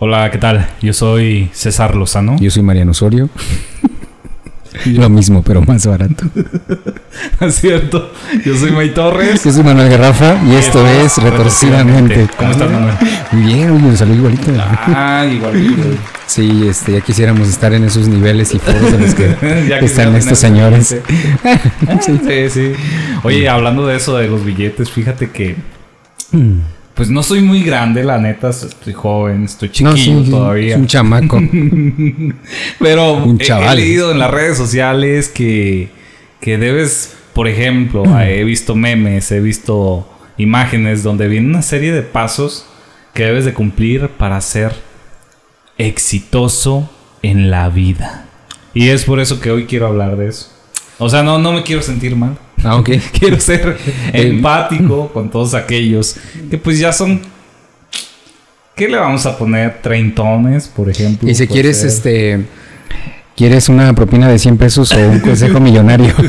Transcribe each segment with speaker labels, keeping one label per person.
Speaker 1: Hola, ¿qué tal? Yo soy César Lozano.
Speaker 2: Yo soy Mariano Osorio. Lo mismo, pero más barato.
Speaker 1: es cierto. Yo soy May Torres.
Speaker 2: Yo soy Manuel Garrafa y esto es Retorcidamente.
Speaker 1: ¿Cómo estás, Manuel?
Speaker 2: Muy bien, oye, salud igualito.
Speaker 1: Ah, igualito.
Speaker 2: Sí, este, ya quisiéramos estar en esos niveles y foros en los que están estos señores.
Speaker 1: Sí, sí. Oye, hablando de eso de los billetes, fíjate que. Pues no soy muy grande, la neta. Estoy joven, estoy chiquillo
Speaker 2: No, sí,
Speaker 1: todavía.
Speaker 2: es un chamaco.
Speaker 1: Pero
Speaker 2: Un
Speaker 1: he-
Speaker 2: chaval.
Speaker 1: he leído en las redes sociales que, que debes, por ejemplo, he visto memes, he visto imágenes donde viene una serie de pasos que debes de cumplir para ser exitoso en la vida. Y es por eso que hoy quiero hablar de eso. O sea, no, no me quiero sentir mal.
Speaker 2: Ah, ok.
Speaker 1: Quiero ser empático con todos aquellos que pues ya son... ¿Qué le vamos a poner? Treintones, por ejemplo.
Speaker 2: Y si quieres,
Speaker 1: ser.
Speaker 2: este. ¿Quieres una propina de 100 pesos o un consejo millonario?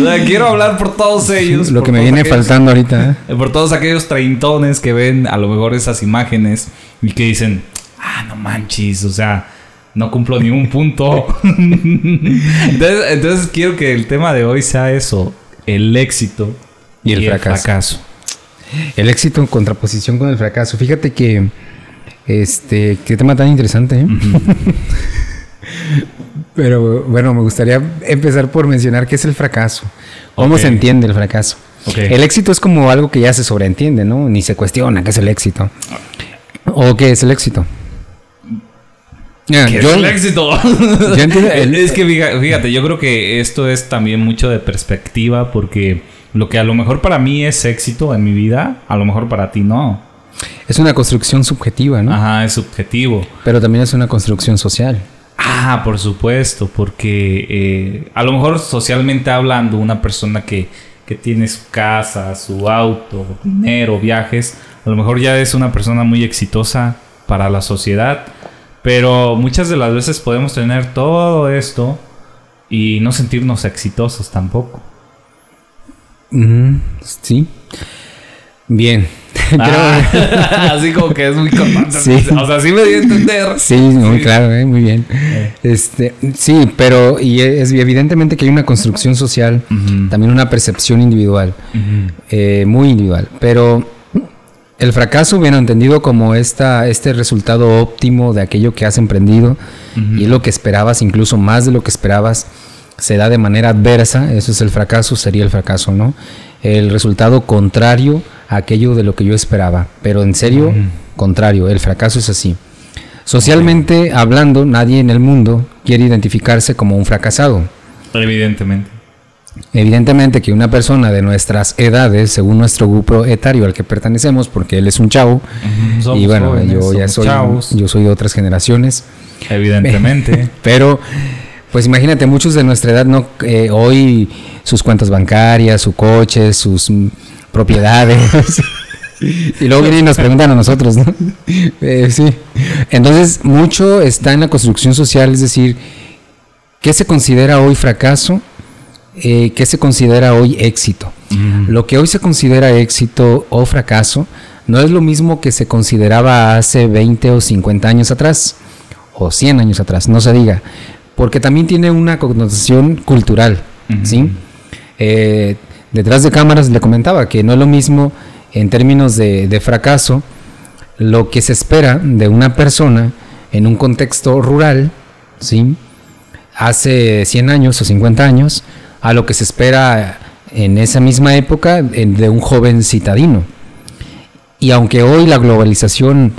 Speaker 1: O sea, quiero hablar por todos ellos.
Speaker 2: Lo que me viene
Speaker 1: aquellos-
Speaker 2: faltando ahorita. ¿eh?
Speaker 1: Por todos aquellos treintones que ven a lo mejor esas imágenes y que dicen, ah, no manches, o sea, no cumplo ni un punto. entonces, entonces quiero que el tema de hoy sea eso, el éxito
Speaker 2: Y el fracaso. El éxito en contraposición con el fracaso. Fíjate que. Este. Qué tema tan interesante, ¿eh? Pero bueno, me gustaría empezar por mencionar qué es el fracaso. ¿Cómo se entiende el fracaso? El éxito es como algo que ya se sobreentiende, ¿no? Ni se cuestiona qué es el éxito. ¿O qué es el éxito?
Speaker 1: ¿Qué
Speaker 2: yo-
Speaker 1: es el éxito?
Speaker 2: el-
Speaker 1: es que fíjate, fíjate, yo creo que esto es también mucho de perspectiva porque lo que a lo mejor para mí es éxito en mi vida, a lo mejor para ti no.
Speaker 2: es una construcción subjetiva, ¿no?
Speaker 1: Ajá, es subjetivo.
Speaker 2: Pero también es una construcción social.
Speaker 1: Ah, por supuesto, porque eh, a lo mejor socialmente hablando, una persona que, que tiene su casa, su auto, dinero, viajes, a lo mejor ya es una persona muy exitosa para la sociedad, pero muchas de las veces podemos tener todo esto y no sentirnos exitosos tampoco.
Speaker 2: Ujú, sí. Bien.
Speaker 1: Ah, así como que es muy cortante.
Speaker 2: Sí.
Speaker 1: O sea, sí me di a entender.
Speaker 2: Sí, muy claro, ¿eh? muy bien. Este, sí, pero y es evidentemente que hay una construcción social, también una percepción individual, eh, muy individual. Pero el fracaso, bien entendido como esta, este resultado óptimo de aquello que has emprendido
Speaker 1: Ujú.
Speaker 2: y es lo que esperabas, incluso más de lo que esperabas, se da de manera adversa, eso es el fracaso, sería el fracaso, ¿no? El resultado contrario a aquello de lo que yo esperaba, pero en serio, contrario, el fracaso es así. Socialmente hablando, nadie en el mundo quiere identificarse como un fracasado.
Speaker 1: Evidentemente.
Speaker 2: Evidentemente que una persona de nuestras edades, según nuestro grupo etario al que pertenecemos, porque él es un chavo, y bueno,
Speaker 1: jóvenes,
Speaker 2: yo ya soy,
Speaker 1: chavos.
Speaker 2: yo soy de otras generaciones,
Speaker 1: Evidentemente.
Speaker 2: pero pues imagínate, muchos de nuestra edad no eh, hoy sus cuentas bancarias, su coche, sus propiedades. y luego vienen y nos preguntan a nosotros, ¿no? Eh, sí. Entonces, mucho está en la construcción social, es decir, ¿qué se considera hoy fracaso? Eh, ¿Qué se considera hoy éxito? Lo que hoy se considera éxito o fracaso no es lo mismo que se consideraba hace 20 o 50 años atrás, o 100 años atrás, no se diga, porque también tiene una connotación cultural. ¿sí? Eh, detrás de cámaras le comentaba que no es lo mismo en términos de, de fracaso lo que se espera de una persona en un contexto rural, ¿sí? hace 100 años o 50 años a lo que se espera en esa misma época de un joven citadino. Y aunque hoy la globalización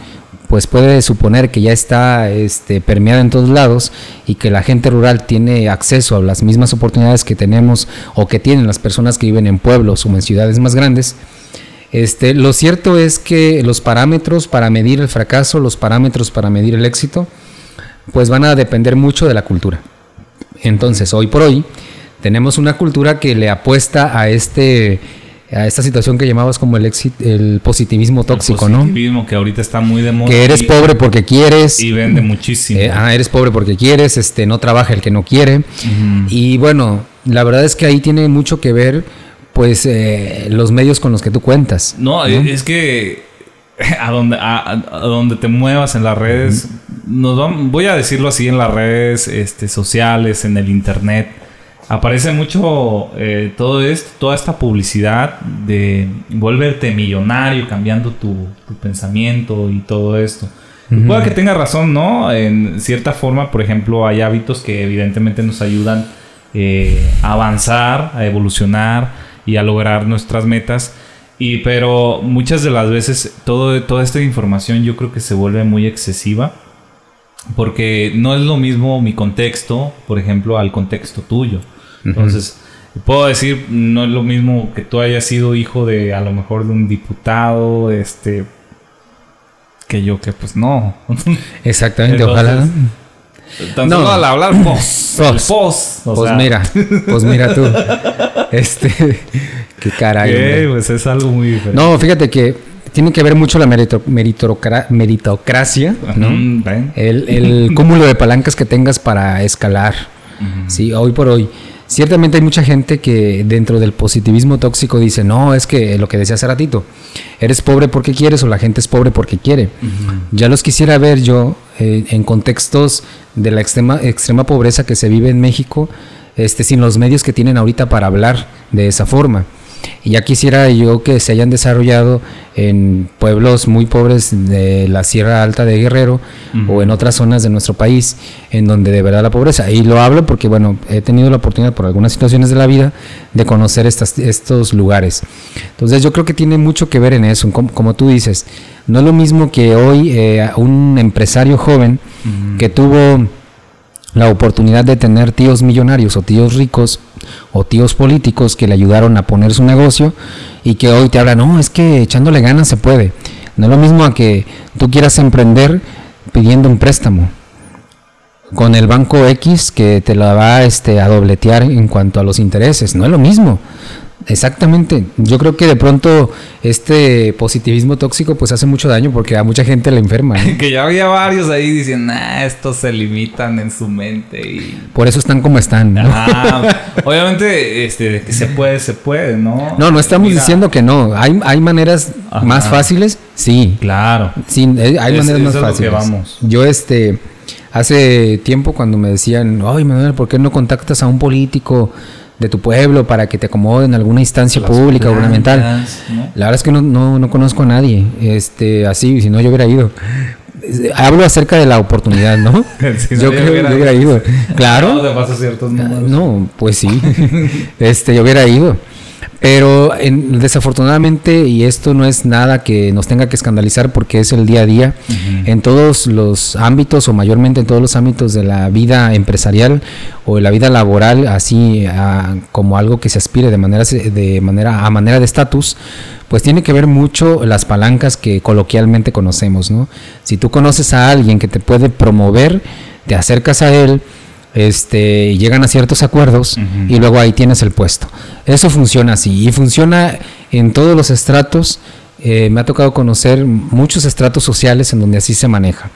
Speaker 2: pues puede suponer que ya está este, permeada en todos lados y que la gente rural tiene acceso a las mismas oportunidades que tenemos o que tienen las personas que viven en pueblos o en ciudades más grandes, este, lo cierto es que los parámetros para medir el fracaso, los parámetros para medir el éxito, pues van a depender mucho de la cultura. Entonces, hoy por hoy, tenemos una cultura que le apuesta a este a esta situación que llamabas como el éxito, el positivismo tóxico,
Speaker 1: el
Speaker 2: ¿no?
Speaker 1: positivismo que ahorita está muy de moda.
Speaker 2: Que eres
Speaker 1: y-
Speaker 2: pobre porque quieres.
Speaker 1: Y vende muchísimo.
Speaker 2: eh, ah, eres pobre porque quieres, este, no trabaja el que no quiere. Y bueno, la verdad es que ahí tiene mucho que ver, pues, eh, los medios con los que tú cuentas.
Speaker 1: No, es que a donde, a, donde te muevas en las redes, nos voy a decirlo así, en las redes este, sociales, en el internet, aparece mucho eh, todo esto, toda esta publicidad de volverte millonario, cambiando tu, pensamiento y todo esto. Puede que tenga razón, ¿no? En cierta forma, por ejemplo, hay hábitos que evidentemente nos ayudan eh, a avanzar, a evolucionar y a lograr nuestras metas. Y pero muchas de las veces todo, toda esta información yo creo que se vuelve muy excesiva porque no es lo mismo mi contexto, por ejemplo, al contexto tuyo. Entonces, puedo decir, no es lo mismo que tú hayas sido hijo de a lo mejor de un diputado, este que yo que pues no.
Speaker 2: Exactamente, ojalá.
Speaker 1: no. al hablar pos,
Speaker 2: pos, pues mira, pues mira tú. Este qué caray.
Speaker 1: pues es algo muy diferente.
Speaker 2: No, fíjate que tiene que ver mucho la meritocracia, ¿no? el, el, cúmulo de palancas que tengas para escalar. Sí, hoy por hoy. Ciertamente hay mucha gente que dentro del positivismo tóxico dice, no, es que lo que decía hace ratito, eres pobre porque quieres o la gente es pobre porque quiere. Ya los quisiera ver yo eh, en contextos de la extrema, extrema pobreza que se vive en México, este, sin los medios que tienen ahorita para hablar de esa forma. Y ya quisiera yo que se hayan desarrollado en pueblos muy pobres de la Sierra Alta de Guerrero o en otras zonas de nuestro país en donde de verdad la pobreza. Y lo hablo porque, bueno, he tenido la oportunidad por algunas situaciones de la vida de conocer estas, estos lugares. Entonces yo creo que tiene mucho que ver en eso, como, tú dices. No es lo mismo que hoy eh, un empresario joven que tuvo la oportunidad de tener tíos millonarios o tíos ricos o tíos políticos que le ayudaron a poner su negocio y que hoy te hablan, no, es que echándole ganas se puede. No es lo mismo a que tú quieras emprender pidiendo un préstamo con el banco X que te la va este, a dobletear en cuanto a los intereses. No es lo mismo. Exactamente. Yo creo que de pronto este positivismo tóxico pues hace mucho daño porque a mucha gente le enferma.
Speaker 1: que ya había varios ahí diciendo, nah, estos se limitan en su mente y...
Speaker 2: Por eso están como están.
Speaker 1: obviamente, este, que se puede, se puede, ¿no?
Speaker 2: No, no estamos diciendo que no. Hay, hay maneras más fáciles, sí.
Speaker 1: Claro.
Speaker 2: Sí, hay maneras más fáciles. vamos. Yo este... Hace tiempo cuando me decían, ay Manuel, ¿por qué no contactas a un político? De tu pueblo para que te acomode en alguna instancia pública, gubernamental. La verdad es que no, no, no, conozco a nadie, este, así, si no yo hubiera ido. Hablo acerca de la oportunidad, ¿no? yo creo que yo hubiera ido. Claro. No, pues sí. este, yo hubiera ido. Pero desafortunadamente, y esto no es nada que nos tenga que escandalizar porque es el día a día, en todos los ámbitos o mayormente en todos los ámbitos de la vida empresarial o de la vida laboral, así como algo que se aspire de manera, de manera a manera de estatus, pues tiene que ver mucho las palancas que coloquialmente conocemos, ¿no? Si tú conoces a alguien que te puede promover, te acercas a él, este, llegan a ciertos acuerdos y luego ahí tienes el puesto. Eso funciona así y funciona en todos los estratos. Eh, me ha tocado conocer muchos estratos sociales en donde así se maneja.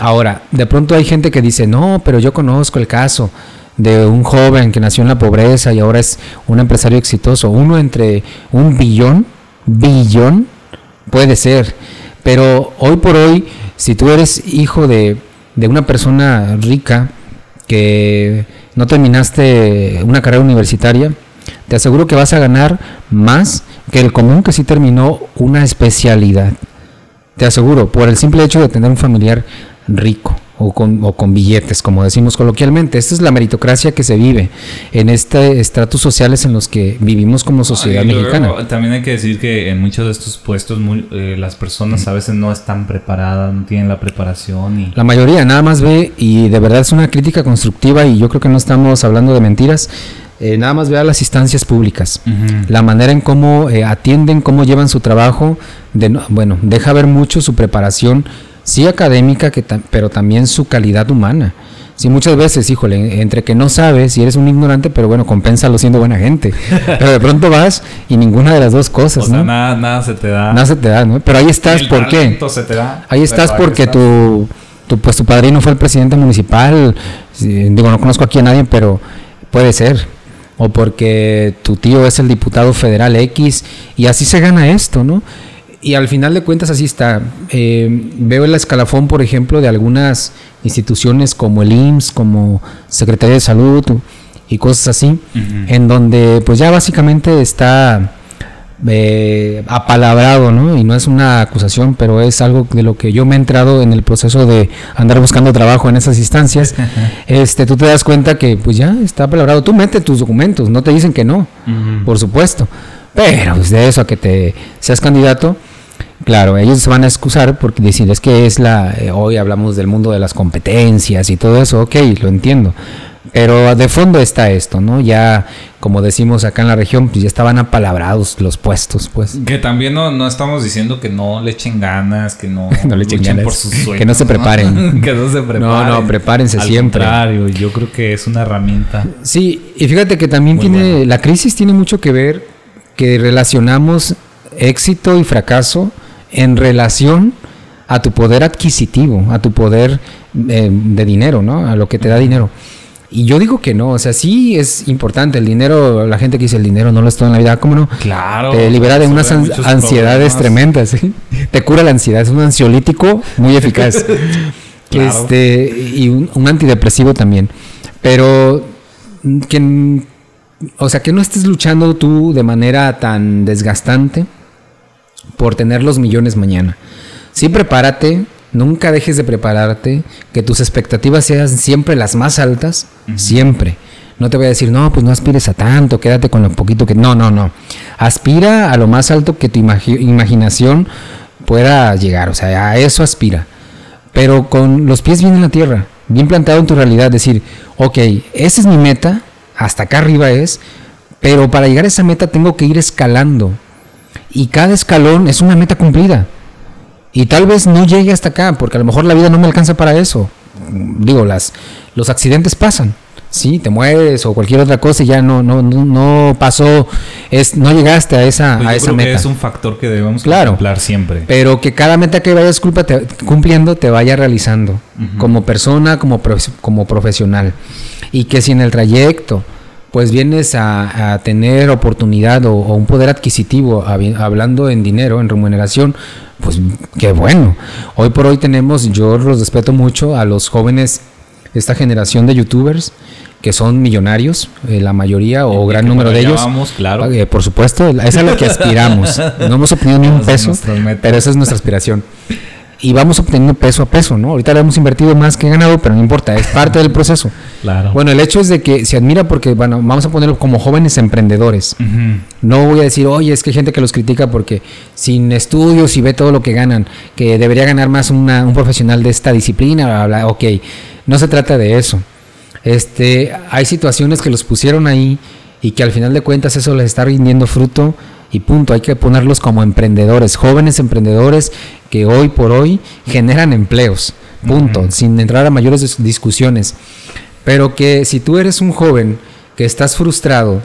Speaker 2: Ahora, de pronto hay gente que dice, no, pero yo conozco el caso de un joven que nació en la pobreza y ahora es un empresario exitoso. Uno entre un billón, billón, puede ser. Pero hoy por hoy, si tú eres hijo de, de una persona rica, que no terminaste una carrera universitaria, te aseguro que vas a ganar más que el común que sí terminó una especialidad. Te aseguro, por el simple hecho de tener un familiar rico o con, o con billetes, como decimos coloquialmente. Esta es la meritocracia que se vive en este estratos sociales en los que vivimos como sociedad mexicana.
Speaker 1: también hay que decir que en muchos de estos puestos eh, las personas a veces no están preparadas, no tienen la preparación. Y...
Speaker 2: La mayoría nada más ve, y de verdad es una crítica constructiva, y yo creo que no estamos hablando de mentiras. Eh, nada más vea las instancias públicas, la manera en cómo eh, atienden, cómo llevan su trabajo, de, bueno, deja ver mucho su preparación sí académica, que pero también su calidad humana. Sí, muchas veces, híjole, entre que no sabes y eres un ignorante, pero bueno, compénsalo siendo buena gente. Pero de pronto vas y ninguna de las dos cosas, ¿no?
Speaker 1: nada, nada se te da.
Speaker 2: Nada se te da, ¿no? Pero ahí estás, ¿por qué?
Speaker 1: Se te da,
Speaker 2: ahí estás porque Tu, tu, pues tu padrino fue el presidente municipal. Digo, no conozco aquí a nadie, pero puede ser. O porque tu tío es el diputado federal X y así se gana esto, ¿no? Y al final de cuentas así está. Eh, veo el escalafón, por ejemplo, de algunas instituciones como el IMSS, como Secretaría de Salud y cosas así, en donde pues ya básicamente está eh, apalabrado, ¿no? Y no es una acusación, pero es algo de lo que yo me he entrado en el proceso de andar buscando trabajo en esas instancias. este, tú te das cuenta que pues ya está apalabrado. Tú metes tus documentos, no te dicen que no, por supuesto. Pero pues, de eso a que te seas candidato, claro, ellos se van a excusar porque dicen es que es la, eh, hoy hablamos del mundo de las competencias y todo eso, ok, lo entiendo. Pero de fondo está esto, ¿no? Ya, como decimos acá en la región, pues ya estaban apalabrados los puestos, pues.
Speaker 1: Que también no, no estamos diciendo que no le echen ganas, que no,
Speaker 2: no le echen ganas, por sus sueños, que no se preparen.
Speaker 1: que no se preparen.
Speaker 2: No, no, prepárense
Speaker 1: Al
Speaker 2: siempre.
Speaker 1: contrario, yo creo que es una herramienta.
Speaker 2: Sí, y fíjate que también tiene, la crisis tiene mucho que ver que relacionamos éxito y fracaso en relación a tu poder adquisitivo, a tu poder eh, de dinero, ¿no? A lo que te da dinero. Y yo digo que no, o sea, sí es importante el dinero, la gente que dice el dinero no lo es todo en la vida, ¿cómo no?
Speaker 1: Claro.
Speaker 2: Te libera de unas ansiedades
Speaker 1: problemas.
Speaker 2: tremendas, ¿sí? te cura la ansiedad, es un ansiolítico muy eficaz.
Speaker 1: Claro.
Speaker 2: Este, y un, un antidepresivo también. Pero mm, que, o sea, que no estés luchando tú de manera tan desgastante por tener los millones mañana. Sí, prepárate, nunca dejes de prepararte, que tus expectativas sean siempre las más altas, siempre. No te voy a decir, no, pues no aspires a tanto, quédate con lo poquito que... No, no, no. Aspira a lo más alto que tu imagi- imaginación pueda llegar, o sea, a eso aspira. Pero con los pies bien en la tierra, bien plantado en tu realidad, decir, ok, esa es mi meta, hasta acá arriba es, pero para llegar a esa meta tengo que ir escalando. Y cada escalón es una meta cumplida. Y tal vez no llegue hasta acá, porque a lo mejor la vida no me alcanza para eso. Digo, las, los accidentes pasan. Sí, te mueres o cualquier otra cosa y ya no, no, no, no pasó, es, no llegaste a esa,
Speaker 1: Pues
Speaker 2: a
Speaker 1: yo
Speaker 2: esa
Speaker 1: creo que
Speaker 2: meta.
Speaker 1: es un factor que debemos
Speaker 2: Claro.
Speaker 1: contemplar siempre.
Speaker 2: Pero que cada meta que vayas te- cumpliendo te vaya realizando como persona, como, profe- como profesional. Y que si en el trayecto pues vienes a, a tener oportunidad o, o un poder adquisitivo, hablando en dinero, en remuneración, pues qué bueno. Hoy por hoy tenemos, yo los respeto mucho a los jóvenes, esta generación de youtubers que son millonarios, eh, la mayoría o
Speaker 1: Y
Speaker 2: gran número de ellos.
Speaker 1: claro.
Speaker 2: Eh, por supuesto, esa es a lo que aspiramos. No hemos obtenido ni un peso, pero esa es nuestra aspiración. Y vamos obteniendo peso a peso, ¿no? Ahorita le hemos invertido más que ganado, pero no importa, es parte del proceso.
Speaker 1: Claro.
Speaker 2: Bueno, el hecho es de que se admira porque, bueno, vamos a ponerlo como jóvenes emprendedores. No voy a decir, oye, es que hay gente que los critica porque sin estudios y ve todo lo que ganan, que debería ganar más una- un profesional de esta disciplina, bla, bla, ok, no se trata de eso. Este, hay situaciones que los pusieron ahí y que al final de cuentas eso les está rindiendo fruto y punto, hay que ponerlos como emprendedores, jóvenes emprendedores que hoy por hoy generan empleos, punto, sin entrar a mayores dis- discusiones. Pero que si tú eres un joven que estás frustrado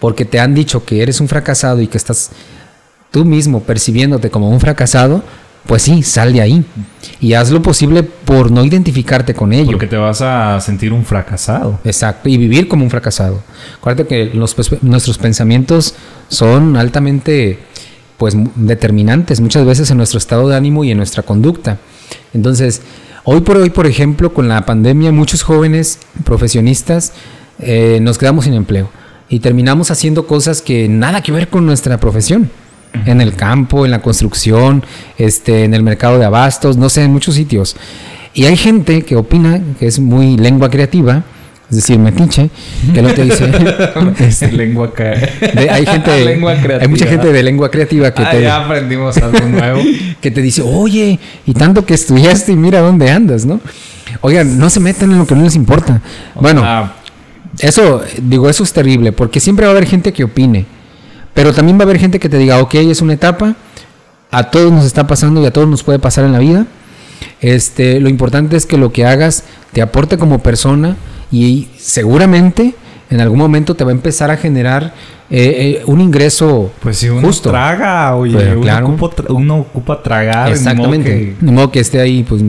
Speaker 2: porque te han dicho que eres un fracasado y que estás tú mismo percibiéndote como un fracasado, pues sí, sal de ahí y haz lo posible por no identificarte con ello.
Speaker 1: Porque te vas a sentir un fracasado.
Speaker 2: Exacto, y vivir como un fracasado. Acuérdate que los nuestros pensamientos son altamente pues determinantes muchas veces en nuestro estado de ánimo y en nuestra conducta. Entonces, hoy por hoy, por ejemplo, con la pandemia, muchos jóvenes profesionistas eh, nos quedamos sin empleo y terminamos haciendo cosas que nada que ver con nuestra profesión. En el campo, en la construcción, este, en el mercado de abastos, no sé, en muchos sitios. Y hay gente que opina que es muy lengua creativa, es decir, metiche, que lo te dice. este,
Speaker 1: lengua
Speaker 2: de- hay gente,
Speaker 1: Lengua creativa.
Speaker 2: hay mucha gente de lengua creativa que
Speaker 1: Ah,
Speaker 2: te,
Speaker 1: ya aprendimos algo nuevo.
Speaker 2: que te dice, oye, y tanto que estudiaste y mira dónde andas, ¿no? Oigan, no se metan en lo que no les importa. Bueno,
Speaker 1: Ah,
Speaker 2: eso, digo, eso es terrible, porque siempre va a haber gente que opine, pero también va a haber gente que te diga, ok, es una etapa, a todos nos está pasando y a todos nos puede pasar en la vida. Este, lo importante es que lo que hagas te aporte como persona y seguramente en algún momento te va a empezar a generar eh, eh, un ingreso
Speaker 1: pues si uno
Speaker 2: justo.
Speaker 1: traga, oye,
Speaker 2: Pero
Speaker 1: uno,
Speaker 2: claro.
Speaker 1: ocupa, tra- uno ocupa tragar. ni modo
Speaker 2: Exactamente.
Speaker 1: que-
Speaker 2: Ni modo que esté ahí, pues,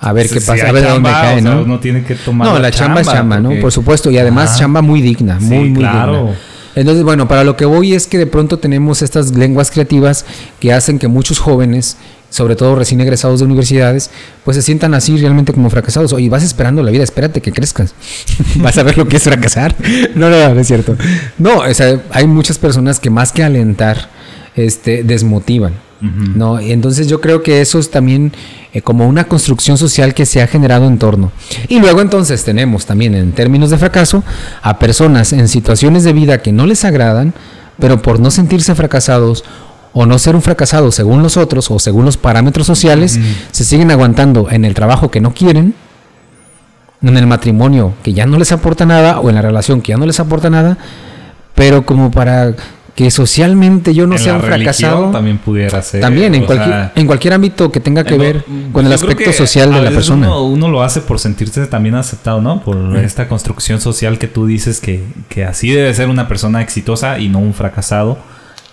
Speaker 2: a ver
Speaker 1: si-
Speaker 2: qué pasa, a ver de dónde
Speaker 1: chamba,
Speaker 2: cae,
Speaker 1: o sea,
Speaker 2: ¿no?
Speaker 1: uno tiene que tomar
Speaker 2: No, la chamba, es chamba, ¿no? Por supuesto, y además chamba muy digna,
Speaker 1: Sí,
Speaker 2: muy, muy
Speaker 1: claro.
Speaker 2: digna. Entonces, bueno, para lo que voy es que de pronto tenemos estas lenguas creativas que hacen que muchos jóvenes, sobre todo recién egresados de universidades, pues se sientan así realmente como fracasados. Oye, vas esperando la vida, espérate que crezcas. vas a ver lo que es fracasar. No, no, no es cierto. No, o sea, hay muchas personas que más que alentar, este, desmotivan. ¿No? Entonces yo creo que eso es también eh, como una construcción social que se ha generado en torno. Y luego entonces tenemos también en términos de fracaso a personas en situaciones de vida que no les agradan, pero por no sentirse fracasados o no ser un fracasado según los otros o según los parámetros sociales, se siguen aguantando en el trabajo que no quieren, en el matrimonio que ya no les aporta nada o en la relación que ya no les aporta nada, pero como para que socialmente yo no sea un fracasado.
Speaker 1: También pudiera ser.
Speaker 2: También, en, cualquier, en cualquier ámbito que tenga que ver con el aspecto social de la persona.
Speaker 1: Uno, lo hace por sentirse también aceptado, ¿no? Por esta construcción social que tú dices que, que, así debe ser una persona exitosa y no un fracasado.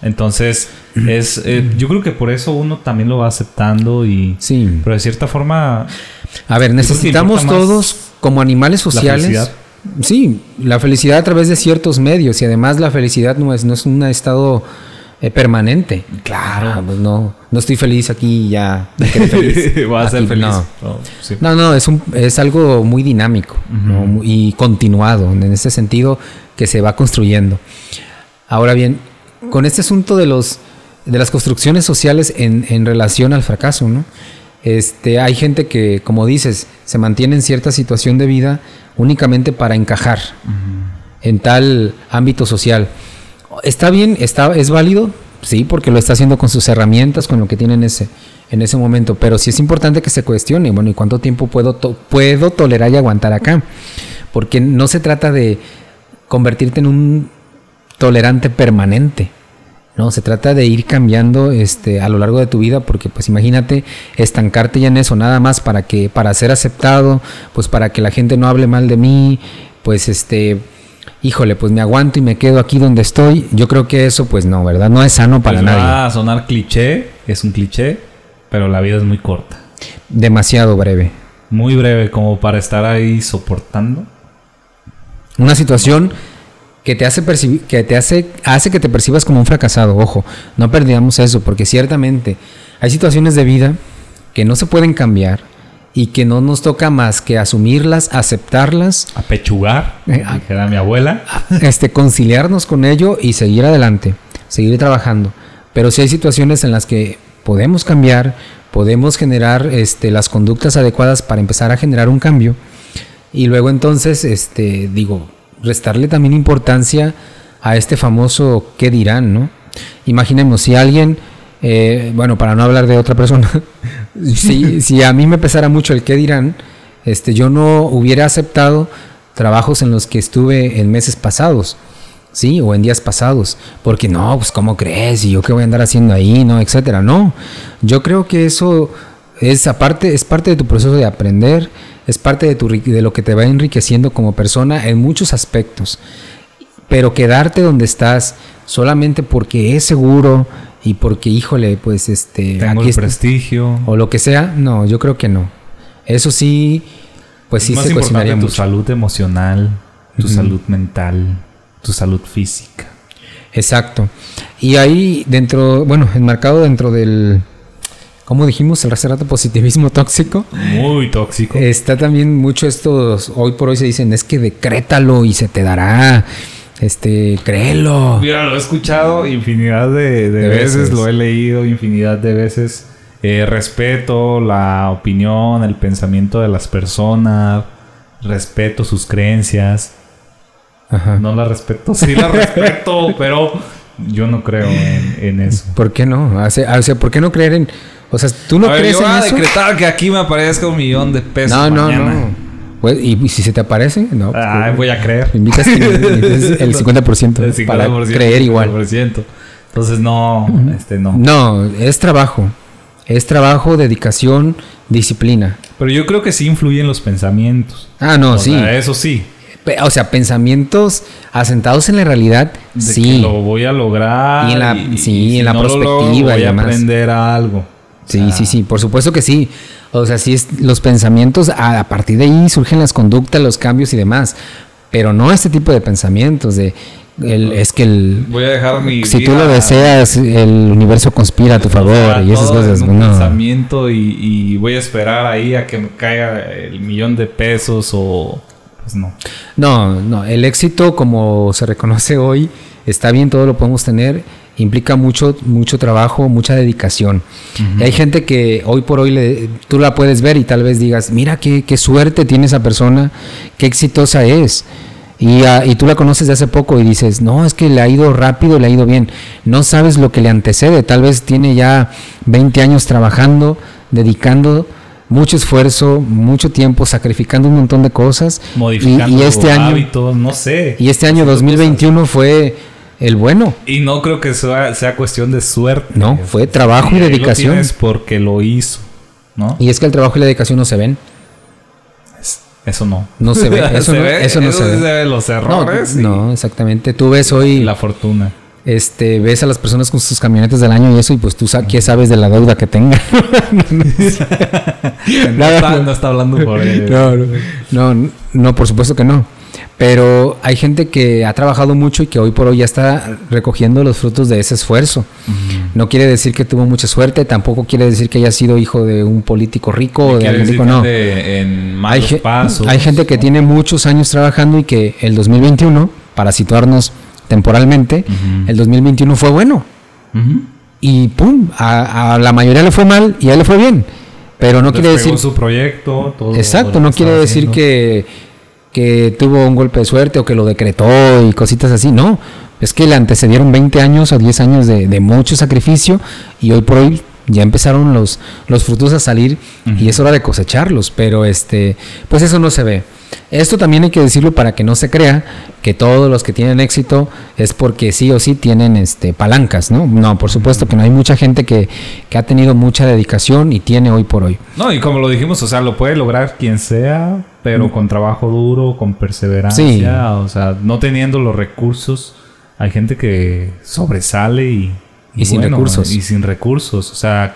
Speaker 1: Entonces, es eh, yo creo que por eso uno también lo va aceptando y...
Speaker 2: Sí.
Speaker 1: Pero de cierta forma...
Speaker 2: A ver, necesitamos todos como animales sociales Sí, la felicidad a través de ciertos medios y además la felicidad no es, no es un estado eh, permanente.
Speaker 1: Claro. Ah,
Speaker 2: pues no, no estoy feliz aquí ya. Feliz.
Speaker 1: A ser feliz.
Speaker 2: No, no, es, un, es algo muy dinámico y continuado en ese sentido que se va construyendo. Ahora bien, con este asunto de los de las construcciones sociales en, en relación al fracaso, ¿no? Este, hay gente que, como dices, se mantiene en cierta situación de vida únicamente para encajar en tal ámbito social. ¿Está bien? Está, ¿Es válido? Sí, porque lo está haciendo con sus herramientas, con lo que tiene en ese, en ese momento. Pero sí es importante que se cuestione, bueno, ¿y cuánto tiempo puedo, puedo tolerar y aguantar acá? Porque no se trata de convertirte en un tolerante permanente. No, se trata de ir cambiando este a lo largo de tu vida porque pues imagínate estancarte ya en eso nada más para que para ser aceptado, pues para que la gente no hable mal de mí, pues este híjole, pues me aguanto y me quedo aquí donde estoy. Yo creo que eso pues no, ¿verdad? No es sano para pues nadie.
Speaker 1: Va a sonar cliché, es un cliché, pero la vida es muy corta.
Speaker 2: Demasiado breve.
Speaker 1: Muy breve como para estar ahí soportando
Speaker 2: una situación que te hace percibir, que te hace, hace que te percibas como un fracasado. Ojo, no perdamos eso, porque ciertamente hay situaciones de vida que no se pueden cambiar y que no nos toca más que asumirlas, aceptarlas,
Speaker 1: apechugar, eh, a, mi abuela,
Speaker 2: este conciliarnos con ello y seguir adelante, seguir trabajando. Pero si hay situaciones en las que podemos cambiar, podemos generar este, las conductas adecuadas para empezar a generar un cambio. Y luego entonces, este, digo, restarle también importancia a este famoso qué dirán, ¿no? Imaginemos si alguien, eh, bueno, para no hablar de otra persona, si, si, a mí me pesara mucho el qué dirán, este, yo no hubiera aceptado trabajos en los que estuve en meses pasados, ¿sí? O en días pasados, porque no, pues ¿cómo crees? ¿Y yo qué voy a andar haciendo ahí? No, etcétera. No, yo creo que eso es aparte, es parte de tu proceso de aprender, es parte de, tu, de lo que te va enriqueciendo como persona en muchos aspectos. Pero quedarte donde estás solamente porque es seguro y porque, híjole, pues este...
Speaker 1: Tengo aquí el prestigio.
Speaker 2: O lo que sea, no, yo creo que no. Eso sí, pues sí se
Speaker 1: cuestionaría tu salud emocional, tu salud mental, tu salud física.
Speaker 2: Exacto. Y ahí dentro, bueno, enmarcado dentro del como dijimos, el rato positivismo tóxico.
Speaker 1: Muy tóxico.
Speaker 2: Está también mucho esto, hoy por hoy se dicen, es que decrétalo y se te dará. Este, créelo.
Speaker 1: Mira, lo he escuchado infinidad de, veces, lo he leído infinidad de veces. Eh, respeto la opinión, el pensamiento de las personas, respeto sus creencias. Ajá. No la respeto, sí la respeto, pero yo no creo en, eso.
Speaker 2: ¿Por qué no? O sea, ¿por qué no creer en o sea, tú no crees yo voy a
Speaker 1: decretar que aquí me aparezca un millón de pesos. No, no, no.
Speaker 2: Pues, ¿y, si se te aparece? No.
Speaker 1: Pues, voy a creer.
Speaker 2: Invitas el 50%, el 50% para creer igual.
Speaker 1: Entonces, no, este no.
Speaker 2: No, es trabajo. Es trabajo, dedicación, disciplina.
Speaker 1: Pero yo creo que sí influyen los pensamientos.
Speaker 2: Ah, no, sí.
Speaker 1: eso sí.
Speaker 2: O sea, pensamientos asentados en la realidad, sí.
Speaker 1: lo voy a lograr.
Speaker 2: Y en la, sí, en la perspectiva
Speaker 1: voy a aprender algo.
Speaker 2: Sí, sí, sí, por supuesto que sí. O sea, sí es los pensamientos, a, partir de ahí surgen las conductas, los cambios y demás. Pero no este tipo de pensamientos de el- es que el,
Speaker 1: Voy a dejar mi
Speaker 2: si tú
Speaker 1: vida-
Speaker 2: lo deseas, el universo conspira a tu favor y esas cosas.
Speaker 1: un
Speaker 2: no.
Speaker 1: pensamiento y, y voy a esperar ahí a que me caiga el millón de pesos o... Pues no.
Speaker 2: No, no, el éxito como se reconoce hoy está bien, todo lo podemos tener, implica mucho, mucho trabajo, mucha dedicación. Y hay gente que hoy por hoy le- tú la puedes ver y tal vez digas, mira qué, qué suerte tiene esa persona, qué exitosa es. Y, ah, y tú la conoces de hace poco y dices, no, es que le ha ido rápido, le ha ido bien. No sabes lo que le antecede, tal vez tiene ya 20 años trabajando, dedicando mucho esfuerzo, mucho tiempo, sacrificando un montón de cosas. Y-
Speaker 1: Modificando
Speaker 2: y, este año,
Speaker 1: hábitos, no sé.
Speaker 2: y este año
Speaker 1: Haciendo
Speaker 2: 2021 fue el bueno.
Speaker 1: Y no creo que sea, sea cuestión de suerte.
Speaker 2: No, fue trabajo y dedicación.
Speaker 1: porque lo hizo, ¿no?
Speaker 2: Y es que el trabajo y la dedicación no se ven.
Speaker 1: Es- Eso no.
Speaker 2: No se ve. Eso no,
Speaker 1: ve?
Speaker 2: eso no se ve.
Speaker 1: ve los
Speaker 2: No,
Speaker 1: errores y
Speaker 2: no, exactamente. Tú ves hoy,
Speaker 1: la fortuna.
Speaker 2: este, ves a las personas con sus camionetas del año y eso, y pues tú sa- qué sabes de la deuda que tengan.
Speaker 1: No está, no está hablando por él.
Speaker 2: No, no, por supuesto que no. Pero hay gente que ha trabajado mucho y que hoy por hoy ya está recogiendo los frutos de ese esfuerzo. No quiere decir que tuvo mucha suerte, tampoco quiere decir que haya sido hijo de un político rico o de
Speaker 1: decir
Speaker 2: rico, no.
Speaker 1: ande en
Speaker 2: Hay,
Speaker 1: pasos.
Speaker 2: hay gente que tiene muchos años trabajando y que el 2021, para situarnos temporalmente, el 2021 fue bueno.
Speaker 1: Ujú.
Speaker 2: Y pum, a, a la mayoría le fue mal y a él le fue bien. Pero no quiere decir...
Speaker 1: su proyecto, todo
Speaker 2: Exacto, no quiere decir
Speaker 1: haciendo.
Speaker 2: que, que tuvo un golpe de suerte o que lo decretó y cositas así. No, es que le antecedieron 20 años o 10 años de, de mucho sacrificio y hoy por hoy ya empezaron los, los frutos a salir y es hora de cosecharlos. Pero este, pues eso no se ve. Esto también hay que decirlo para que no se crea que todos los que tienen éxito es porque sí o sí tienen este, palancas, ¿no? No, por supuesto que no. Hay mucha gente que, que ha tenido mucha dedicación y tiene hoy por hoy.
Speaker 1: No, y como lo dijimos, o sea, lo puede lograr quien sea, pero con trabajo duro, con perseverancia,
Speaker 2: Sí.
Speaker 1: o sea, no teniendo los recursos. Hay gente que sobresale y...
Speaker 2: Y sin recursos.
Speaker 1: Y sin recursos, o sea,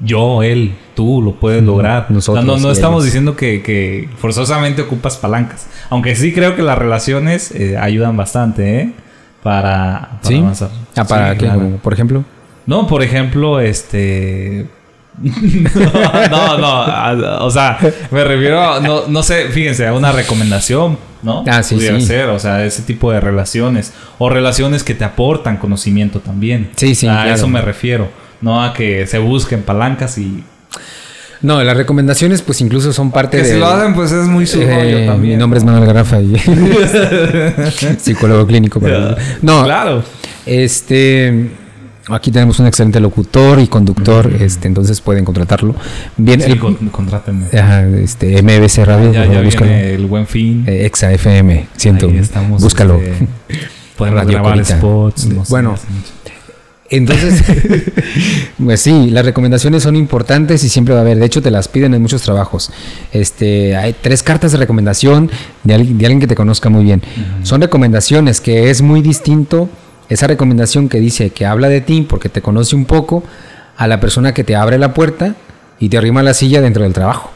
Speaker 1: yo, él, tú lo puedes lograr.
Speaker 2: nosotros
Speaker 1: no, estamos diciendo que, que forzosamente ocupas palancas. Aunque sí creo que las relaciones eh, ayudan bastante, ¿eh? Para, para
Speaker 2: ¿Sí?
Speaker 1: avanzar.
Speaker 2: Ah, para
Speaker 1: Sí, claro.
Speaker 2: como, por ejemplo.
Speaker 1: No, por ejemplo, este. no, no, a- o sea, me refiero, a- no, no sé, fíjense, a una recomendación, ¿no?
Speaker 2: Ah, sí,
Speaker 1: Pudiera
Speaker 2: sí.
Speaker 1: ser, o sea, ese tipo de relaciones. O relaciones que te aportan conocimiento también.
Speaker 2: Sí, sí,
Speaker 1: A
Speaker 2: claro.
Speaker 1: eso me refiero. No a que se busquen palancas y.
Speaker 2: No, las recomendaciones, pues incluso son parte
Speaker 1: Que
Speaker 2: de.
Speaker 1: si lo hacen, pues es muy su
Speaker 2: Eh,
Speaker 1: también.
Speaker 2: Mi nombre es Manuel Garrafa y psicólogo clínico. para- No,
Speaker 1: Claro.
Speaker 2: este. Aquí tenemos un excelente locutor y conductor, este, entonces pueden contratarlo. Bien,
Speaker 1: Sí,
Speaker 2: el-
Speaker 1: con- contrátenme.
Speaker 2: ajá, este, MBC Radio,
Speaker 1: ya ya
Speaker 2: búscalo.
Speaker 1: el buen fin.
Speaker 2: Eh, Exa FM, siento.
Speaker 1: Estamos.
Speaker 2: búscalo.
Speaker 1: este, podemos
Speaker 2: Radio
Speaker 1: grabar spots. no
Speaker 2: Bueno. Entonces, pues sí, las recomendaciones son importantes y siempre va a haber. De hecho, te las piden en muchos trabajos. Este, hay tres cartas de recomendación de alguien, de alguien que te conozca muy bien. Son recomendaciones que es muy distinto esa recomendación que dice que habla de ti porque te conoce un poco a la persona que te abre la puerta y te arrima la silla dentro del trabajo.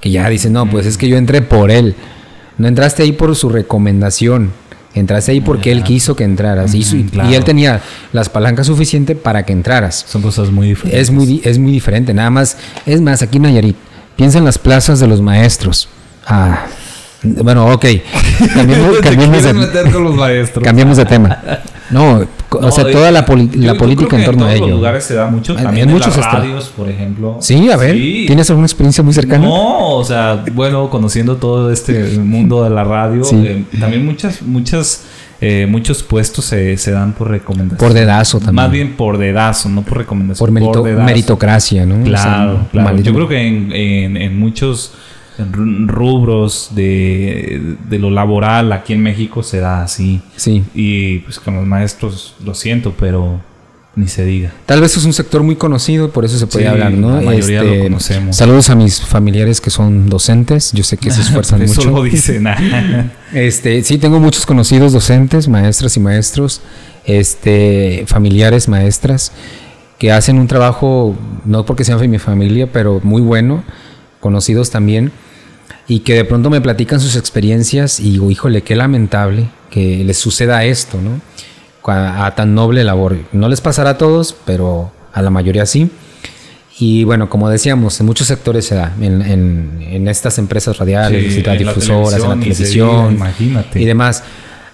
Speaker 2: Que ya dice, no, pues es que yo entré por él. No entraste ahí por su recomendación. Entraste ahí porque él quiso que entraras. Y,
Speaker 1: claro.
Speaker 2: él tenía las palancas suficientes para que entraras.
Speaker 1: Son cosas muy diferentes.
Speaker 2: Es muy, es muy diferente. Nada más, es más, aquí en Nayarit, piensa en las plazas de los maestros. Ah, bueno, ok. Cambiemos, de,
Speaker 1: meter con los maestros.
Speaker 2: cambiemos de tema. No, o
Speaker 1: No,
Speaker 2: sea,
Speaker 1: de-
Speaker 2: toda la, poli-
Speaker 1: yo-
Speaker 2: la política en torno a
Speaker 1: todos los
Speaker 2: ello.
Speaker 1: lugares se da mucho.
Speaker 2: En-
Speaker 1: También
Speaker 2: en
Speaker 1: en,
Speaker 2: muchos
Speaker 1: las radios, por ejemplo.
Speaker 2: Sí, a ver,
Speaker 1: Sí.
Speaker 2: ¿tienes alguna experiencia muy cercana?
Speaker 1: No, o sea, bueno, conociendo todo este mundo de la radio,
Speaker 2: Sí.
Speaker 1: eh, también muchas, muchas, eh, muchos puestos se, se dan por recomendación.
Speaker 2: Por dedazo también.
Speaker 1: Más bien por dedazo, no por recomendación.
Speaker 2: por merito-
Speaker 1: dedazo.
Speaker 2: meritocracia, ¿no? O sea,
Speaker 1: Claro, claro.
Speaker 2: maldito-
Speaker 1: Yo creo que en, en- en muchos rubros de, de lo laboral aquí en México se da así.
Speaker 2: Sí.
Speaker 1: Y pues con los maestros lo siento, pero ni se diga.
Speaker 2: Tal vez es un sector muy conocido, por eso se puede
Speaker 1: Sí,
Speaker 2: hablar, ¿no?
Speaker 1: la mayoría lo conocemos.
Speaker 2: Saludos a mis familiares que son docentes, yo sé que se esfuerzan
Speaker 1: Eso
Speaker 2: mucho.
Speaker 1: lo dicen. ah.
Speaker 2: Este, sí, tengo muchos conocidos docentes, maestras y maestros, este, familiares, maestras, que hacen un trabajo, no porque sean de mi familia, pero muy bueno, conocidos también, y que de pronto me platican sus experiencias y digo, híjole, qué lamentable, que les suceda esto, ¿no? A, a tan noble labor. No les pasará a todos, pero a la mayoría sí. Y bueno, como decíamos, en muchos sectores se da, en, en, en estas empresas radiales,
Speaker 1: Sí,
Speaker 2: en las
Speaker 1: en la
Speaker 2: difusoras, en la
Speaker 1: televisión
Speaker 2: televisión y demás.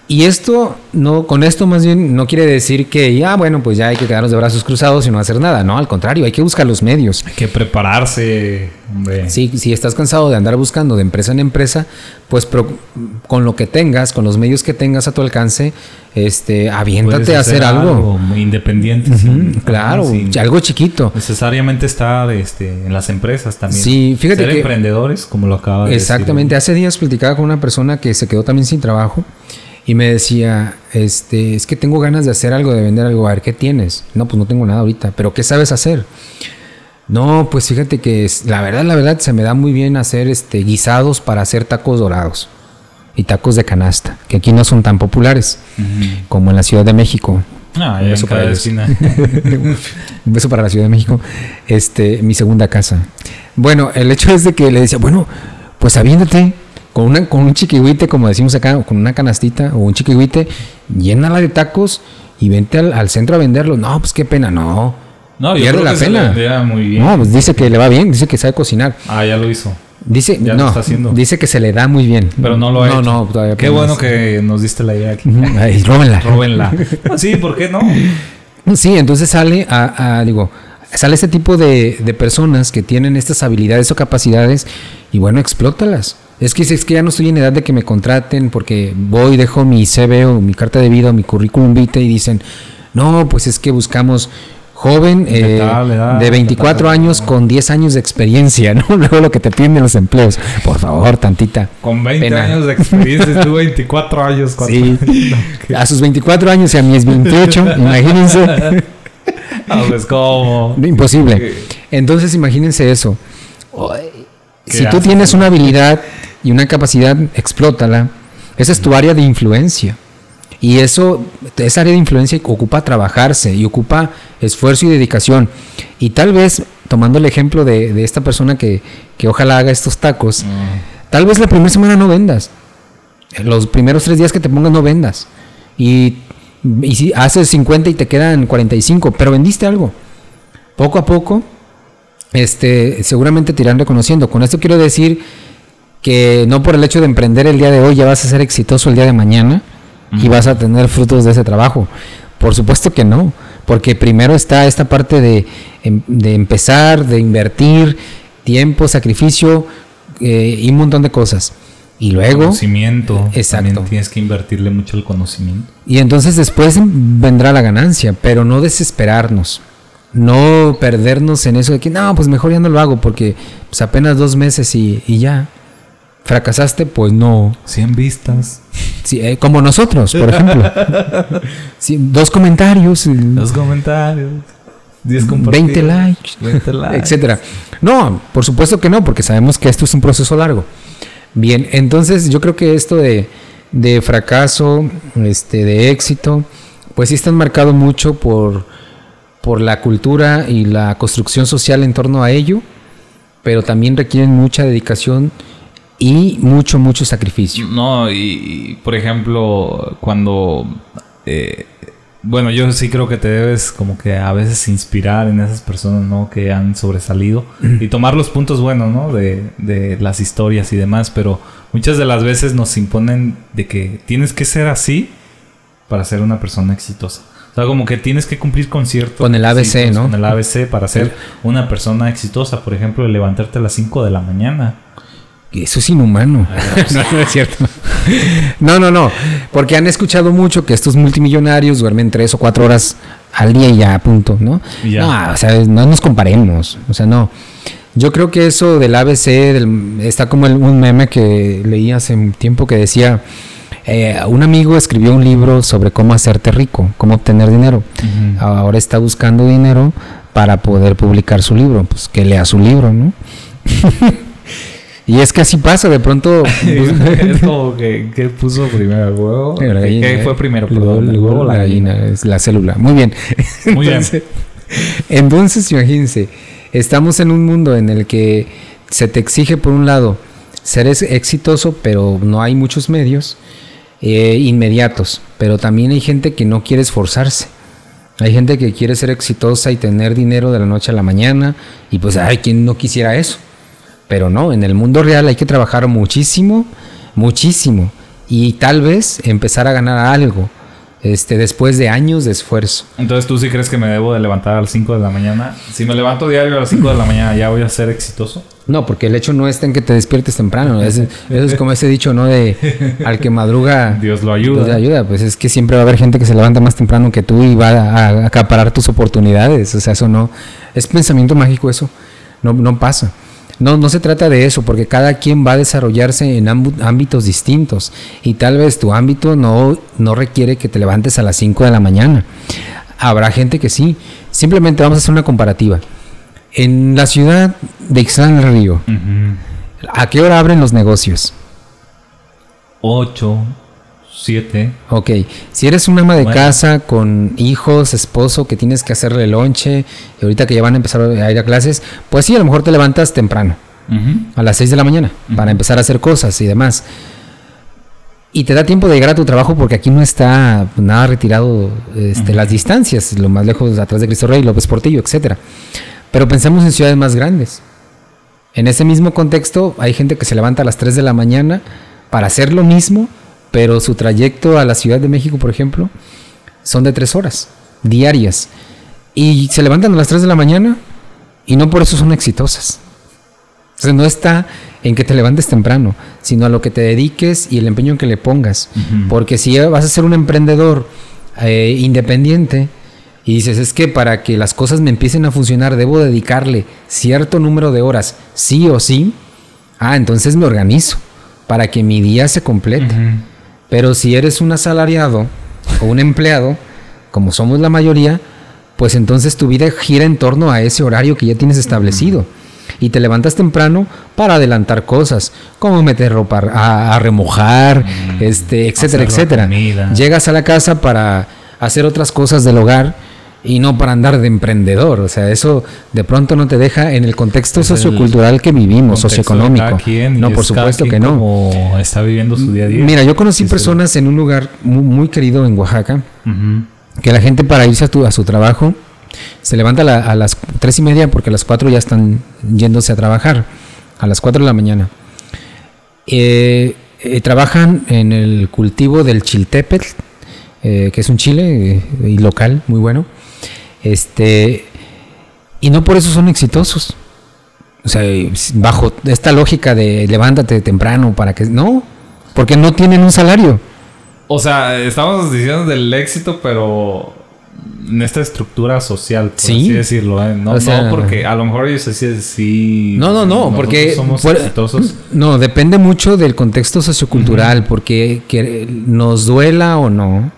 Speaker 2: Y esto, no, con esto más bien no quiere decir que ya, bueno, pues ya hay que quedarnos de brazos cruzados y no hacer nada. No, al contrario, hay que buscar los medios.
Speaker 1: Hay que prepararse, hombre.
Speaker 2: Sí, si estás cansado de andar buscando de empresa en empresa, pues pro- con lo que tengas, con los medios que tengas a tu alcance, este, aviéntate a hacer, algo.
Speaker 1: muy independiente.
Speaker 2: Claro, algo chiquito.
Speaker 1: necesariamente estar este, en las empresas también.
Speaker 2: Sí, fíjate
Speaker 1: Ser
Speaker 2: que-
Speaker 1: emprendedores, como lo acaba de
Speaker 2: Exactamente. Hace días platicaba con una persona que se quedó también sin trabajo y me decía, este, es que tengo ganas de hacer algo, de vender algo. A ver, ¿qué tienes? No, pues no tengo nada ahorita. ¿Pero qué sabes hacer? No, pues fíjate que es- la verdad, la verdad, se me da muy bien hacer este, guisados para hacer tacos dorados y tacos de canasta, que aquí no son tan populares
Speaker 1: decirlo. Ujú.
Speaker 2: como en la Ciudad de México.
Speaker 1: Ah,
Speaker 2: Un beso para
Speaker 1: esquina.
Speaker 2: Un beso para la Ciudad de México. Este, mi segunda casa. Bueno, el hecho es de que le decía, bueno, pues aviéntate con, una, con un chiquihuite, como decimos acá, o con una canastita o un chiquihuite, llénala de tacos y vente al, al centro a venderlo. No, pues qué pena, no.
Speaker 1: No, yo
Speaker 2: Pierde
Speaker 1: creo
Speaker 2: la
Speaker 1: que se
Speaker 2: pena.
Speaker 1: le muy bien.
Speaker 2: No, pues dice que le va bien, dice que sabe cocinar.
Speaker 1: Ah, ya lo hizo.
Speaker 2: Dice,
Speaker 1: Ya lo
Speaker 2: no,
Speaker 1: está haciendo.
Speaker 2: dice que se le da muy bien.
Speaker 1: Pero no lo ha
Speaker 2: No,
Speaker 1: hecho.
Speaker 2: no, todavía
Speaker 1: Qué bueno que nos diste la idea aquí.
Speaker 2: Ay, róbenla.
Speaker 1: Róbenla. Ah, sí, ¿por qué no?
Speaker 2: Sí, entonces sale a, a, digo, sale este tipo de, de personas que tienen estas habilidades o capacidades y bueno, explótalas. Es que es que ya no estoy en edad de que me contraten porque voy, dejo mi CV o mi carta de vida o mi currículum vitae y dicen, no, pues es que buscamos joven
Speaker 1: De
Speaker 2: eh,
Speaker 1: tal edad,
Speaker 2: de 24
Speaker 1: tal, tal,
Speaker 2: años con 10 años de experiencia, ¿no? Luego lo que te piden en los empleos. Por favor, tantita.
Speaker 1: Con 20
Speaker 2: Pena.
Speaker 1: años de experiencia, tú 24 años. cuatro
Speaker 2: Sí. A sus 24 años y a mis 28, imagínense.
Speaker 1: Ah, pues cómo.
Speaker 2: Imposible. Entonces imagínense eso. Si tú tienes una habilidad y una capacidad, explótala. Esa es tu área de influencia. Y eso, esa área de influencia ocupa trabajarse y ocupa esfuerzo y dedicación. Y tal vez, tomando el ejemplo de, de esta persona que, que ojalá haga estos tacos, tal vez la primera semana no vendas. Los primeros tres días que te pongas no vendas. Y, y si haces 50 y te quedan 45, pero vendiste algo. Poco a poco, este, seguramente te irán reconociendo. Con esto quiero decir que no por el hecho de emprender el día de hoy ya vas a ser exitoso el día de mañana y vas a tener frutos de ese trabajo. Por supuesto que no, porque primero está esta parte de, em- de empezar, de invertir tiempo, sacrificio eh, y un montón de cosas. Y luego,
Speaker 1: Conocimiento.
Speaker 2: Exacto.
Speaker 1: También tienes que invertirle mucho el conocimiento.
Speaker 2: y entonces después vendrá la ganancia, pero no desesperarnos. No perdernos en eso de que no, pues mejor ya no lo hago porque pues apenas dos meses y, y ya. ¿Fracasaste? Pues no.
Speaker 1: 100 vistas.
Speaker 2: Sí, eh, como nosotros, por ejemplo. Sí, dos comentarios,
Speaker 1: Los comentarios. 10
Speaker 2: 20
Speaker 1: compartidos.
Speaker 2: likes,
Speaker 1: 20 likes.
Speaker 2: etcétera. No, por supuesto que no, porque sabemos que esto es un proceso largo. Bien, entonces yo creo que esto de, de fracaso, este, de éxito, pues sí está marcado mucho por, por la cultura y la construcción social en torno a ello, pero también requieren mucha dedicación y mucho, mucho sacrificio.
Speaker 1: No, y, y, por ejemplo, cuando... eh, bueno, yo sí creo que te debes como que a veces inspirar en esas personas, ¿no? Que han sobresalido y tomar los puntos buenos, ¿no? De, de las historias y demás, pero muchas de las veces nos imponen de que tienes que ser así para ser una persona exitosa. O sea, como que tienes que cumplir con cierto...
Speaker 2: Con el ABC, ¿no?
Speaker 1: Con el ABC para ser una persona exitosa. Por ejemplo, levantarte a las 5 de la mañana.
Speaker 2: Eso es inhumano. no, no es cierto. No, no, no. Porque han escuchado mucho que estos multimillonarios duermen tres o cuatro horas al día y ya, punto, ¿no?
Speaker 1: Ya.
Speaker 2: No, o sea, no nos comparemos. O sea, no. Yo creo que eso del ABC, del- está como el- un meme que leí hace un tiempo que decía, eh, un amigo escribió un libro sobre cómo hacerte rico, cómo obtener dinero. Ahora está buscando dinero para poder publicar su libro. Pues que lea su libro, ¿no? y es que así pasa, de pronto...
Speaker 1: es como que, ¿qué puso primero el huevo?
Speaker 2: La
Speaker 1: ¿Qué,
Speaker 2: gallina,
Speaker 1: qué fue primero? Perdón, ¿el huevo
Speaker 2: la gallina, es la célula. Muy bien.
Speaker 1: Muy bien.
Speaker 2: Entonces, entonces, imagínense, estamos en un mundo en el que se te exige, por un lado, ser ex- exitoso, pero no hay muchos medios. eh, inmediatos, pero también hay gente que no quiere esforzarse. Hay gente que quiere ser exitosa y tener dinero de la noche a la mañana y pues hay quien no quisiera eso. Pero no, en el mundo real hay que trabajar muchísimo, muchísimo y tal vez empezar a ganar algo este, después de años de esfuerzo.
Speaker 1: Entonces tú sí crees que me debo de levantar a las 5 de la mañana. Si me levanto diario a las 5 de la mañana, ¿ya voy a ser exitoso?
Speaker 2: No, porque el hecho no está en que te despiertes temprano. Es, eso es como ese dicho, ¿no? De al que madruga...
Speaker 1: Dios lo ayuda.
Speaker 2: Dios le ayuda. Pues es que siempre va a haber gente que se levanta más temprano que tú y va a, acaparar tus oportunidades. O sea, eso no... Es pensamiento mágico eso. No, no pasa. No, no se trata de eso, porque cada quien va a desarrollarse en ámbitos distintos y tal vez tu ámbito no, no requiere que te levantes a las 5 de la mañana. Habrá gente que sí. Simplemente vamos a hacer una comparativa. En la ciudad de Ixtlán del Río, ¿a qué hora abren los negocios?
Speaker 1: 8, 7.
Speaker 2: Ok, si eres una ama de casa con hijos, esposo, que tienes que hacerle lonche, y ahorita que ya van a empezar a ir a clases, pues sí, a lo mejor te levantas temprano, a las 6 de la mañana, para empezar a hacer cosas y demás. Y te da tiempo de llegar a tu trabajo porque aquí no está nada retirado este, las distancias, lo más lejos atrás de Cristo Rey, López Portillo, etcétera. Pero pensemos en ciudades más grandes. En ese mismo contexto hay gente que se levanta a las 3 de la mañana para hacer lo mismo pero su trayecto a la Ciudad de México, por ejemplo, son de tres horas diarias. Y se levantan a las 3 de la mañana y no por eso son exitosas. Entonces no está en que te levantes temprano, sino a lo que te dediques y el empeño en que le pongas. Porque si vas a ser un emprendedor eh, independiente y dices, es que para que las cosas me empiecen a funcionar debo dedicarle cierto número de horas, sí o sí, ah, entonces me organizo para que mi día se complete. Pero si eres un asalariado o un empleado, como somos la mayoría, pues entonces tu vida gira en torno a ese horario que ya tienes establecido. Y te levantas temprano para adelantar cosas, como meter ropa a, remojar, este, etcétera, etcétera. Llegas a la casa para hacer otras cosas del hogar y no para andar de emprendedor. O sea, eso de pronto no te deja en el contexto sociocultural que vivimos, socioeconómico. no, por supuesto que no.
Speaker 1: Está viviendo su día a día.
Speaker 2: Mira, yo conocí personas en un lugar muy, querido en Oaxaca, que la gente para irse a, a su trabajo se levanta a, las tres y media porque a las cuatro ya están yéndose a trabajar, a las cuatro de la mañana. Eh, eh, trabajan en el cultivo del chiltepetl, eh, que es un chile y local, muy bueno. Este, y no por eso son exitosos. O sea, bajo esta lógica de levántate temprano para que... No, porque no tienen un salario.
Speaker 1: O sea, estamos diciendo del éxito, pero en esta estructura social, por así decirlo. ¿eh? No, porque a lo mejor ellos sí... sí
Speaker 2: no, no, no, porque...
Speaker 1: Somos exitosos.
Speaker 2: No, depende mucho del contexto sociocultural, porque que nos duela o no,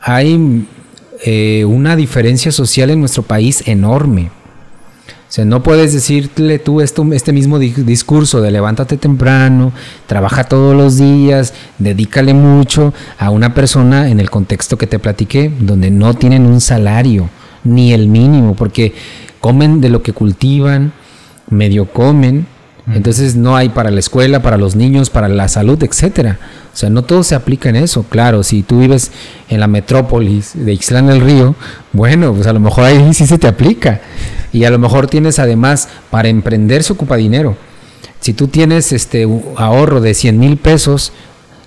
Speaker 2: hay eh, una diferencia social en nuestro país enorme. O sea, no puedes decirle tú este mismo discurso de levántate temprano, trabaja todos los días, dedícale mucho a una persona en el contexto que te platiqué, donde no tienen un salario, ni el mínimo, porque comen de lo que cultivan, medio comen, entonces no hay para la escuela, para los niños, para la salud, etcétera. O sea, no todo se aplica en eso. Claro, si tú vives en la metrópolis de Ixtlán del Río, bueno, pues a lo mejor ahí sí se te aplica. Y a lo mejor tienes además, para emprender se ocupa dinero. Si tú tienes este ahorro de 100 mil pesos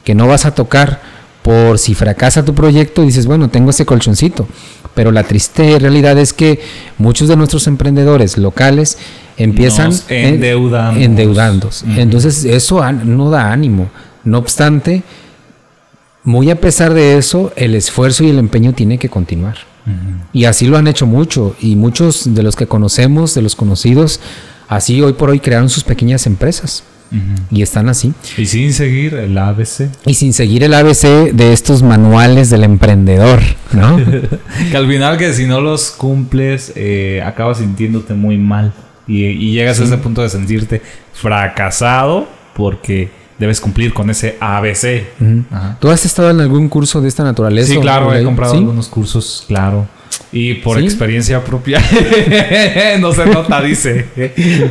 Speaker 2: que no vas a tocar por si fracasa tu proyecto, dices, bueno, tengo ese colchoncito. Pero la triste realidad es que muchos de nuestros emprendedores locales empiezan
Speaker 1: endeudando.
Speaker 2: endeudándose. Entonces eso no da ánimo. No obstante, muy a pesar de eso, el esfuerzo y el empeño tiene que continuar. Y así lo han hecho mucho. Y muchos de los que conocemos, de los conocidos, así hoy por hoy crearon sus pequeñas empresas. Y están así.
Speaker 1: Y sin seguir el ABC.
Speaker 2: Y sin seguir el ABC de estos manuales del emprendedor, ¿no?
Speaker 1: que al final que si no los cumples, eh, acabas sintiéndote muy mal. Y, llegas a ese punto de sentirte fracasado porque debes cumplir con ese ABC.
Speaker 2: ¿Tú has estado en algún curso de esta naturaleza?
Speaker 1: Sí, claro, he comprado algunos cursos, claro. Y por
Speaker 2: ¿Sí?
Speaker 1: experiencia propia, no se nota, dice.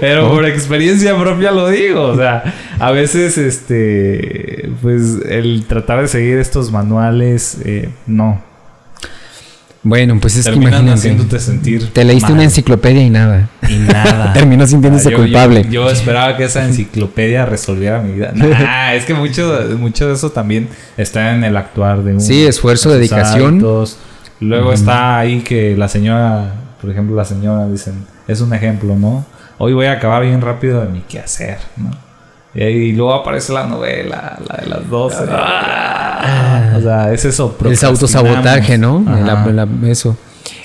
Speaker 1: Pero por experiencia propia lo digo. O sea, a veces, este, pues el tratar de seguir estos manuales, eh, no.
Speaker 2: Bueno, pues es que
Speaker 1: Terminan
Speaker 2: imagínate.
Speaker 1: haciéndote sentir.
Speaker 2: Te leíste
Speaker 1: mal.
Speaker 2: una enciclopedia y nada.
Speaker 1: Y nada.
Speaker 2: Terminó sintiéndose
Speaker 1: Ah, yo-
Speaker 2: culpable.
Speaker 1: Yo, yo esperaba que esa enciclopedia resolviera mi vida. Nah, es que mucho, mucho de eso también está en el actuar de un.
Speaker 2: Sí, esfuerzo, dedicación.
Speaker 1: Luego está ahí que la señora, por ejemplo, la señora dicen, es un ejemplo, ¿no? Hoy voy a acabar bien rápido de mi quehacer, ¿no? Y, ahí luego aparece la novela, la de las 12. o sea, es eso.
Speaker 2: El autosabotaje, ¿no? La- la- eso.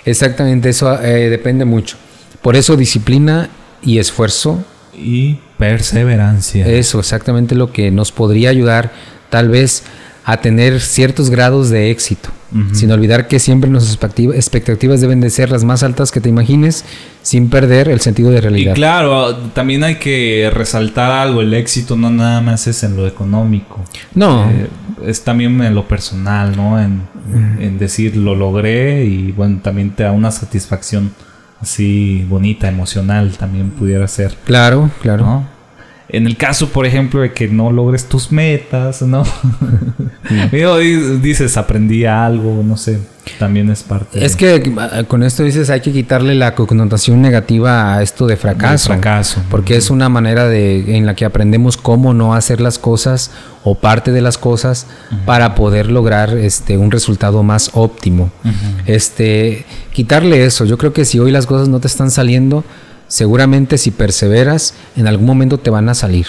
Speaker 2: Exactamente, eso eh, depende mucho. Por eso disciplina y esfuerzo,
Speaker 1: Y perseverancia.
Speaker 2: eso exactamente lo que nos podría ayudar tal vez a tener ciertos grados de éxito. Sin olvidar que siempre nuestras expectativa- expectativas deben de ser las más altas que te imagines, sin perder el sentido de
Speaker 1: Y
Speaker 2: realidad.
Speaker 1: claro, también hay que resaltar algo, el éxito no nada más es en lo económico.
Speaker 2: No,
Speaker 1: Eh, es también en lo personal, ¿no? En, en decir lo logré y bueno, también te da una satisfacción así bonita, emocional también pudiera ser,
Speaker 2: claro, claro.
Speaker 1: ¿no? En el caso, por ejemplo, de que no logres tus metas, ¿no? Di- dices, aprendí algo, no sé, también es parte
Speaker 2: Es
Speaker 1: de-
Speaker 2: que ah, con esto dices hay que quitarle la connotación negativa a esto de fracaso.
Speaker 1: fracaso.
Speaker 2: Porque es una manera de, en la que aprendemos cómo no hacer las cosas o parte de las cosas para poder lograr este, un resultado más óptimo. Este, quitarle eso. Yo creo que si hoy las cosas no te están saliendo, seguramente si perseveras, en algún momento te van a salir.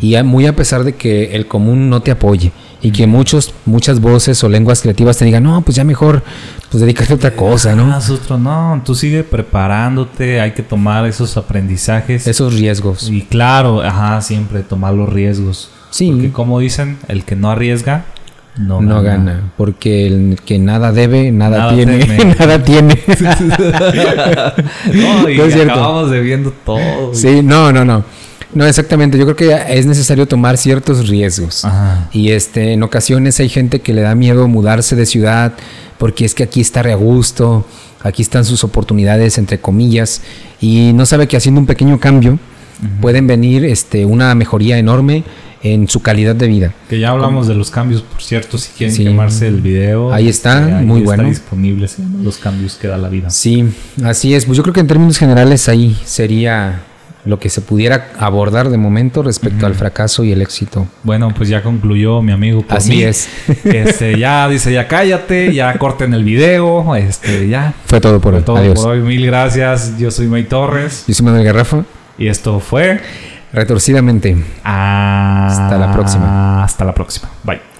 Speaker 2: Y a- muy a pesar de que el común no te apoye y que muchos, muchas voces o lenguas creativas te digan, no, pues ya mejor, pues dedícate a otra cosa, ¿no?
Speaker 1: Ah, Sutro, no, tú sigue preparándote, hay que tomar esos aprendizajes.
Speaker 2: Esos riesgos.
Speaker 1: Y claro, ajá, siempre tomar los riesgos.
Speaker 2: Sí.
Speaker 1: Porque como dicen, el que no arriesga, no,
Speaker 2: No, gana. porque el que nada debe, nada,
Speaker 1: Nada
Speaker 2: tiene.
Speaker 1: teme.
Speaker 2: nada tiene.
Speaker 1: no, y
Speaker 2: No es cierto.
Speaker 1: acabamos debiendo todo.
Speaker 2: sí, no, no, no. No, exactamente. Yo creo que es necesario tomar ciertos riesgos.
Speaker 1: Ajá.
Speaker 2: Y este, en ocasiones hay gente que le da miedo mudarse de ciudad porque es que aquí está re a gusto, aquí están sus oportunidades, entre comillas, y no sabe que haciendo un pequeño cambio pueden venir este, una mejoría enorme en su calidad de vida.
Speaker 1: Que ya hablamos de los cambios, por cierto, si quieren
Speaker 2: Sí.
Speaker 1: quemarse el video.
Speaker 2: Ahí está,
Speaker 1: este,
Speaker 2: muy
Speaker 1: está
Speaker 2: bueno.
Speaker 1: disponible, llama Los cambios que da la vida.
Speaker 2: Sí, así es. Pues yo creo que en términos generales ahí sería lo que se pudiera abordar de momento respecto al fracaso y el éxito.
Speaker 1: Bueno, pues ya concluyó mi amigo por
Speaker 2: Así
Speaker 1: mí.
Speaker 2: es.
Speaker 1: Este, ya dice, ya cállate, ya corten el video, este, ya.
Speaker 2: Fue todo por
Speaker 1: Fue
Speaker 2: hoy.
Speaker 1: todo
Speaker 2: Adiós.
Speaker 1: por hoy. Mil gracias. Yo soy May Torres.
Speaker 2: Yo soy Manuel Garrafa.
Speaker 1: Y esto fue.
Speaker 2: Retorcidamente.
Speaker 1: Hasta
Speaker 2: la próxima.
Speaker 1: Hasta la próxima. Bye.